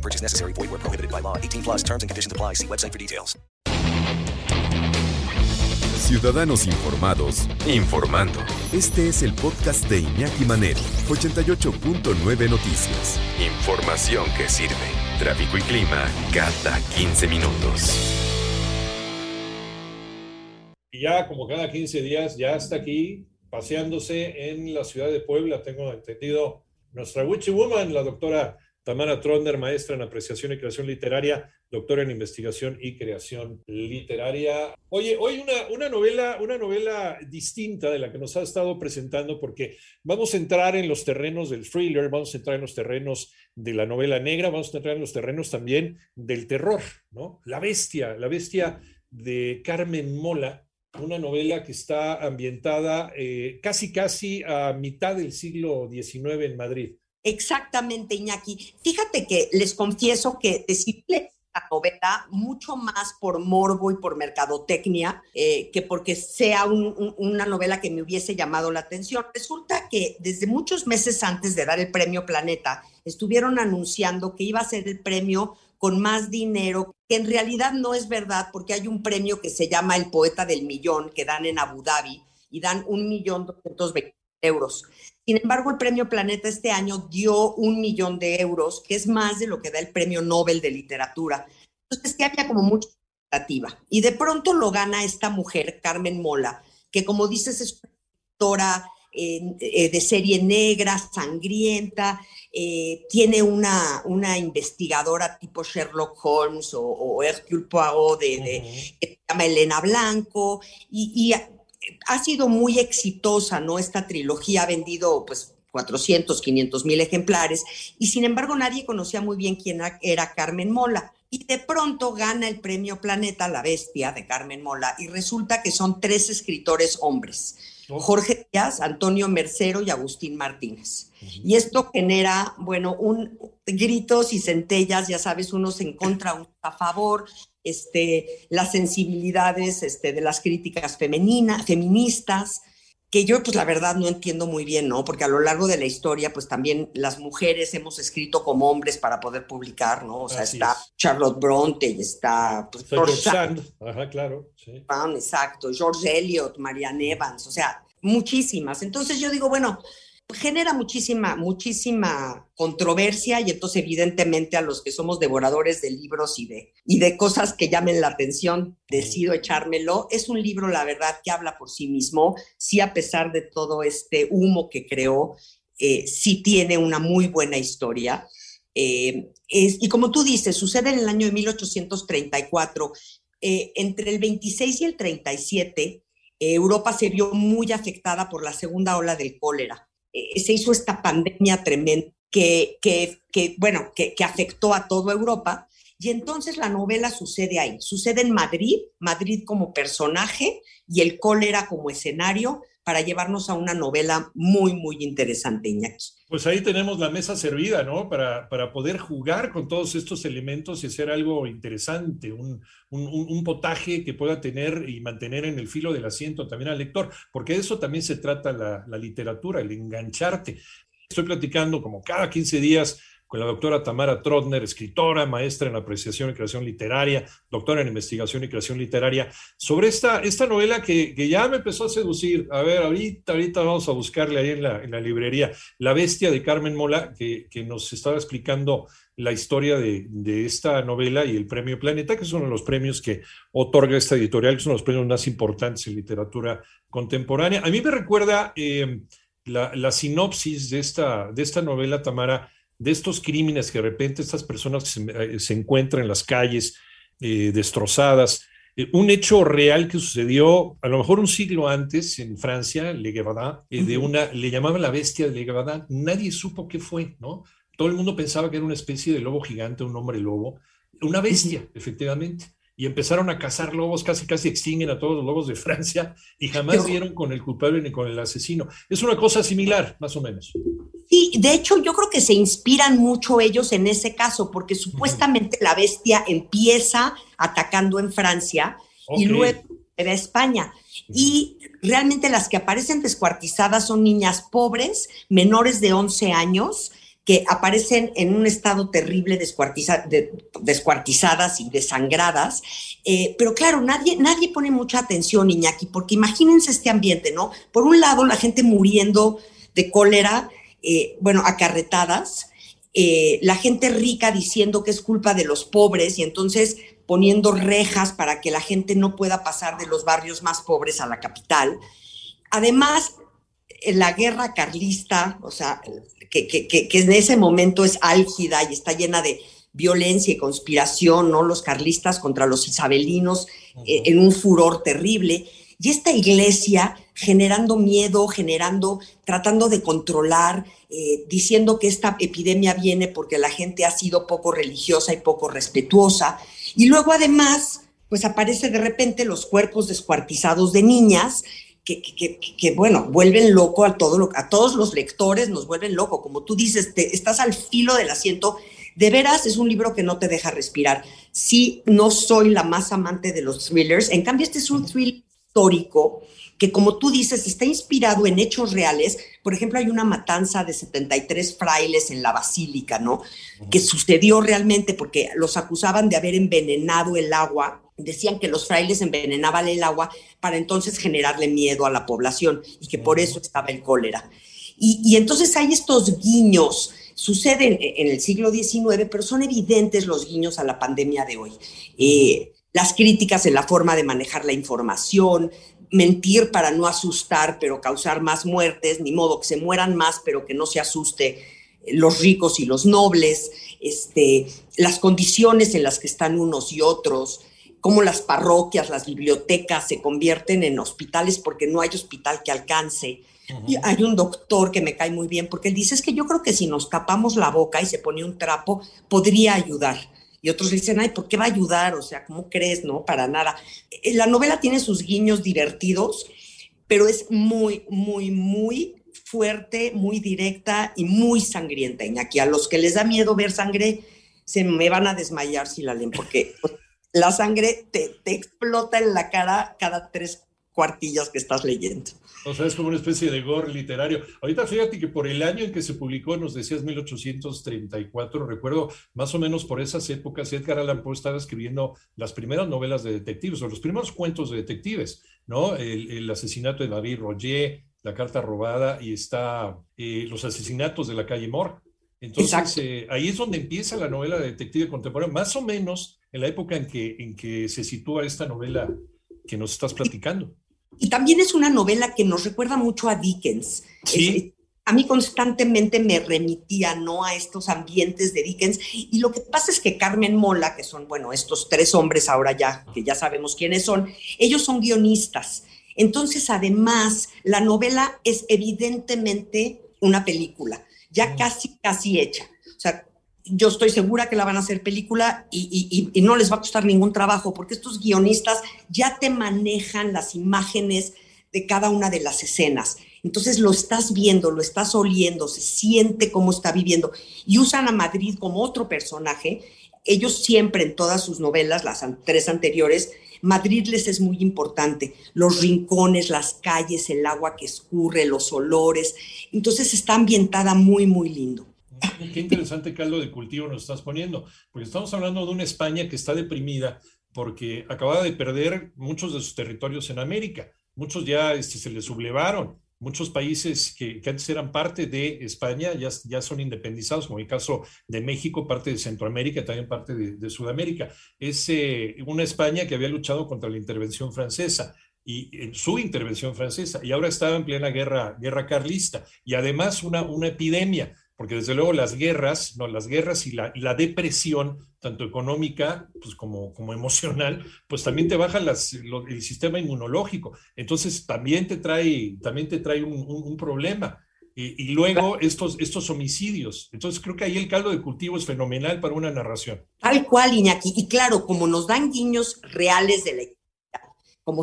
No purchase necessary. Void where prohibited by law. 18 plus terms and conditions apply. See website for details. Ciudadanos informados, informando. Este es el podcast de Iñaki Manero, 88.9 Noticias. Información que sirve. Tráfico y clima cada 15 minutos. Y ya como cada 15 días ya está aquí paseándose en la ciudad de Puebla, tengo entendido, nuestra Witchy Woman, la doctora Tamara Trotner, maestra en apreciación y creación literaria, doctora en investigación y creación literaria. Oye, hoy una, una, novela, una novela distinta de la que nos ha estado presentando, porque vamos a entrar en los terrenos del thriller, vamos a entrar en los terrenos de la novela negra, vamos a entrar en los terrenos también del terror, ¿no? La bestia, la bestia de Carmen Mola, una novela que está ambientada eh, casi, casi a mitad del siglo XIX en Madrid. Exactamente, Iñaki. Fíjate que les confieso que decirle la novela mucho más por morbo y por mercadotecnia eh, que porque sea un, un, una novela que me hubiese llamado la atención. Resulta que desde muchos meses antes de dar el premio Planeta, estuvieron anunciando que iba a ser el premio con más dinero, que en realidad no es verdad porque hay un premio que se llama el Poeta del Millón que dan en Abu Dhabi y dan un millón doscientos euros. Sin embargo, el premio Planeta este año dio un millón de euros, que es más de lo que da el premio Nobel de Literatura. Entonces, que había como mucha expectativa. Y de pronto lo gana esta mujer, Carmen Mola, que como dices es una escritora eh, de serie negra, sangrienta, eh, tiene una, una investigadora tipo Sherlock Holmes o, o Hercule Poirot, de, de, que se llama Elena Blanco, y, y ha sido muy exitosa, ¿no? Esta trilogía ha vendido, pues, 400, 500 mil ejemplares, y sin embargo nadie conocía muy bien quién era Carmen Mola. Y de pronto gana el premio Planeta La Bestia de Carmen Mola, y resulta que son tres escritores hombres. Jorge Díaz, Antonio Mercero y Agustín Martínez. Uh -huh. Y esto genera, bueno, un gritos y centellas, ya sabes, unos en contra, unos a favor, este, las sensibilidades este, de las críticas femeninas, feministas, que yo pues la verdad no entiendo muy bien, ¿no? Porque a lo largo de la historia pues también las mujeres hemos escrito como hombres para poder publicar, ¿no? O sea, Así está es. Charlotte Bronte y está pues, George Sand, Sand. Ajá, claro. Sí. Brown, exacto, George Eliot, Marianne Evans, o sea, muchísimas. Entonces yo digo, bueno, genera muchísima, muchísima controversia y entonces evidentemente a los que somos devoradores de libros y de, y de cosas que llamen la atención, decido echármelo. Es un libro, la verdad, que habla por sí mismo, sí a pesar de todo este humo que creó, eh, sí tiene una muy buena historia. Eh, y como tú dices, sucede en el año de 1834, eh, entre el 26 y el 37, Europa se vio muy afectada por la segunda ola del cólera eh, se hizo esta pandemia tremenda que, que, que bueno, que, que, afectó a toda Europa. Y entonces la novela sucede ahí, sucede en Madrid, Madrid como personaje y el cólera como escenario para llevarnos a una novela muy, muy interesante, Iñaki. Pues ahí tenemos la mesa servida, ¿no? Para, para poder jugar con todos estos elementos y hacer algo interesante, un, un, potaje que pueda tener y mantener en el filo del asiento también al lector, porque de eso también se trata la, la literatura, el engancharte. Estoy platicando como cada 15 días con la doctora Tamara Trotner, escritora, maestra en apreciación y creación literaria, doctora en investigación y creación literaria, sobre esta, esta novela que, que, ya me empezó a seducir. A ver, ahorita, ahorita vamos a buscarle ahí en la, en la librería. La bestia de Carmen Mola, que, que nos estaba explicando la historia de, de, esta novela y el premio Planeta, que es uno de los premios que otorga esta editorial, que son los premios más importantes en literatura contemporánea. A mí me recuerda eh, la, la, sinopsis de esta, de esta novela, Tamara, de estos crímenes que de repente estas personas se, se encuentran en las calles eh, destrozadas. Eh, un hecho real que sucedió a lo mejor un siglo antes en Francia, Le Guevardin, eh, de una, le llamaban la bestia de Le Guevardin, nadie supo qué fue, ¿no? Todo el mundo pensaba que era una especie de lobo gigante, un hombre lobo, una bestia, efectivamente. y empezaron a cazar lobos, casi casi extinguen a todos los lobos de Francia y jamás dieron con el culpable ni con el asesino. Es una cosa similar, más o menos. Sí, de hecho yo creo que se inspiran mucho ellos en ese caso, porque supuestamente la bestia empieza atacando en Francia y luego a España. Y realmente las que aparecen descuartizadas son niñas pobres, menores de 11 años, que aparecen en un estado terrible, descuartizadas y desangradas. Eh, pero claro, nadie, nadie pone mucha atención, Iñaki, porque imagínense este ambiente, ¿no? Por un lado, la gente muriendo de cólera, eh, bueno, acarretadas, eh, la gente rica diciendo que es culpa de los pobres y entonces poniendo rejas para que la gente no pueda pasar de los barrios más pobres a la capital. Además, la guerra carlista, o sea, que, que, en ese momento es álgida y está llena de violencia y conspiración, ¿no? Los carlistas contra los isabelinos eh, en un furor terrible. Y esta iglesia generando miedo, generando, tratando de controlar, eh, diciendo que esta epidemia viene porque la gente ha sido poco religiosa y poco respetuosa. Y luego además, pues aparece de repente los cuerpos descuartizados de niñas que, bueno, vuelven loco a todos los lectores, nos vuelven loco. Como tú dices, te, estás al filo del asiento. De veras, es un libro que no te deja respirar. Sí, no soy la más amante de los thrillers. En cambio, este es un thriller histórico que, como tú dices, está inspirado en hechos reales. Por ejemplo, hay una matanza de 73 frailes en la basílica, ¿no? Que sucedió realmente porque los acusaban de haber envenenado el agua decían que los frailes envenenaban el agua para entonces generarle miedo a la población y que por eso estaba el cólera. Y, entonces hay estos guiños, suceden en el siglo XIX, pero son evidentes los guiños a la pandemia de hoy. Eh, las críticas en la forma de manejar la información, mentir para no asustar, pero causar más muertes, ni modo que se mueran más, pero que no se asuste los ricos y los nobles, este, las condiciones en las que están unos y otros, cómo las parroquias, las bibliotecas se convierten en hospitales porque no hay hospital que alcance. Y hay un doctor que me cae muy bien porque él dice, es que yo creo que si nos tapamos la boca y se pone un trapo, podría ayudar. Y otros dicen, ay, ¿por qué va a ayudar? O sea, ¿cómo crees? No, para nada. Eh, la novela tiene sus guiños divertidos, pero es muy, muy, muy fuerte, muy directa y muy sangrienta. Iñaki, a los que les da miedo ver sangre, se me van a desmayar si la leen, porque la sangre te, explota en la cara cada tres cuartillas que estás leyendo. O sea, es como una especie de gore literario. Ahorita fíjate que por el año en que se publicó, nos decías 1834, recuerdo más o menos por esas épocas, Edgar Allan Poe estaba escribiendo las primeras novelas de detectives o los primeros cuentos de detectives, ¿no? El, asesinato de David Roger, La carta robada y está eh, Los asesinatos de la calle Moore. Entonces, eh, ahí es donde empieza la novela de detective contemporáneo, más o menos en la época en que, en que se sitúa esta novela que nos estás platicando. Y, también es una novela que nos recuerda mucho a Dickens. Sí. a mí constantemente me remitía ¿no? a estos ambientes de Dickens. Y lo que pasa es que Carmen Mola, que son, bueno, estos tres hombres ahora ya, que ya sabemos quiénes son, ellos son guionistas. Entonces, además, la novela es evidentemente una película, ya casi, casi hecha. O sea, yo estoy segura que la van a hacer película y, no les va a costar ningún trabajo, porque estos guionistas ya te manejan las imágenes de cada una de las escenas. Entonces lo estás viendo, lo estás oliendo, se siente cómo está viviendo. Y usan a Madrid como otro personaje. Ellos siempre en todas sus novelas, las tres anteriores, Madrid les es muy importante. Los rincones, las calles, el agua que escurre, los olores. Entonces está ambientada muy, muy lindo. Qué interesante caldo de cultivo nos estás poniendo, porque estamos hablando de una España que está deprimida porque acababa de perder muchos de sus territorios en América. Muchos ya este, se les sublevaron. Muchos países que, antes eran parte de España ya, ya son independizados, como el caso de México, parte de Centroamérica, también parte de, Sudamérica. Es eh, una España que había luchado contra la intervención francesa y en su intervención francesa y ahora estaba en plena guerra, guerra carlista y además una, una epidemia porque desde luego las guerras, no, las guerras y la, la depresión, tanto económica pues como, como emocional, pues también te baja las, el sistema inmunológico. Entonces también te trae, también te trae un, un, problema. y, luego estos, estos homicidios. Entonces creo que ahí el caldo de cultivo es fenomenal para una narración. Tal cual, Iñaki. Y claro, como nos dan guiños reales de la como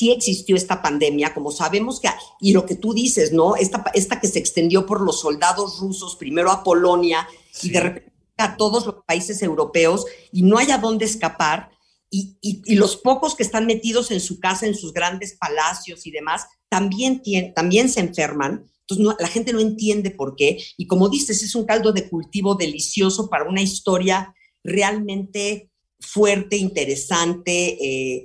sí existió esta pandemia, como sabemos que, y lo que tú dices, ¿no? Esta, esta que se extendió por los soldados rusos, primero a Polonia y de repente a todos los países europeos y no hay a dónde escapar. Y, y, los pocos que están metidos en su casa, en sus grandes palacios y demás, también, también se enferman. Entonces la gente no entiende por qué. Y como dices, es un caldo de cultivo delicioso para una historia realmente fuerte, interesante, eh,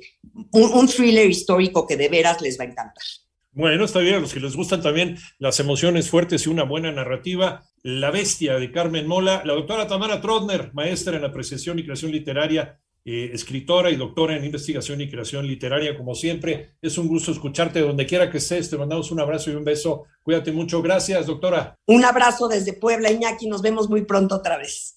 un, thriller histórico que de veras les va a encantar. Bueno, está bien, a los que les gustan también las emociones fuertes y una buena narrativa. La bestia de Carmen Mola, la doctora Tamara Trotner, maestra en apreciación y creación literaria, eh, escritora y doctora en investigación y creación literaria, como siempre. Es un gusto escucharte donde quiera que estés. Te mandamos un abrazo y un beso. Cuídate mucho. Gracias, doctora. Un abrazo desde Puebla, Iñaki. Nos vemos muy pronto otra vez.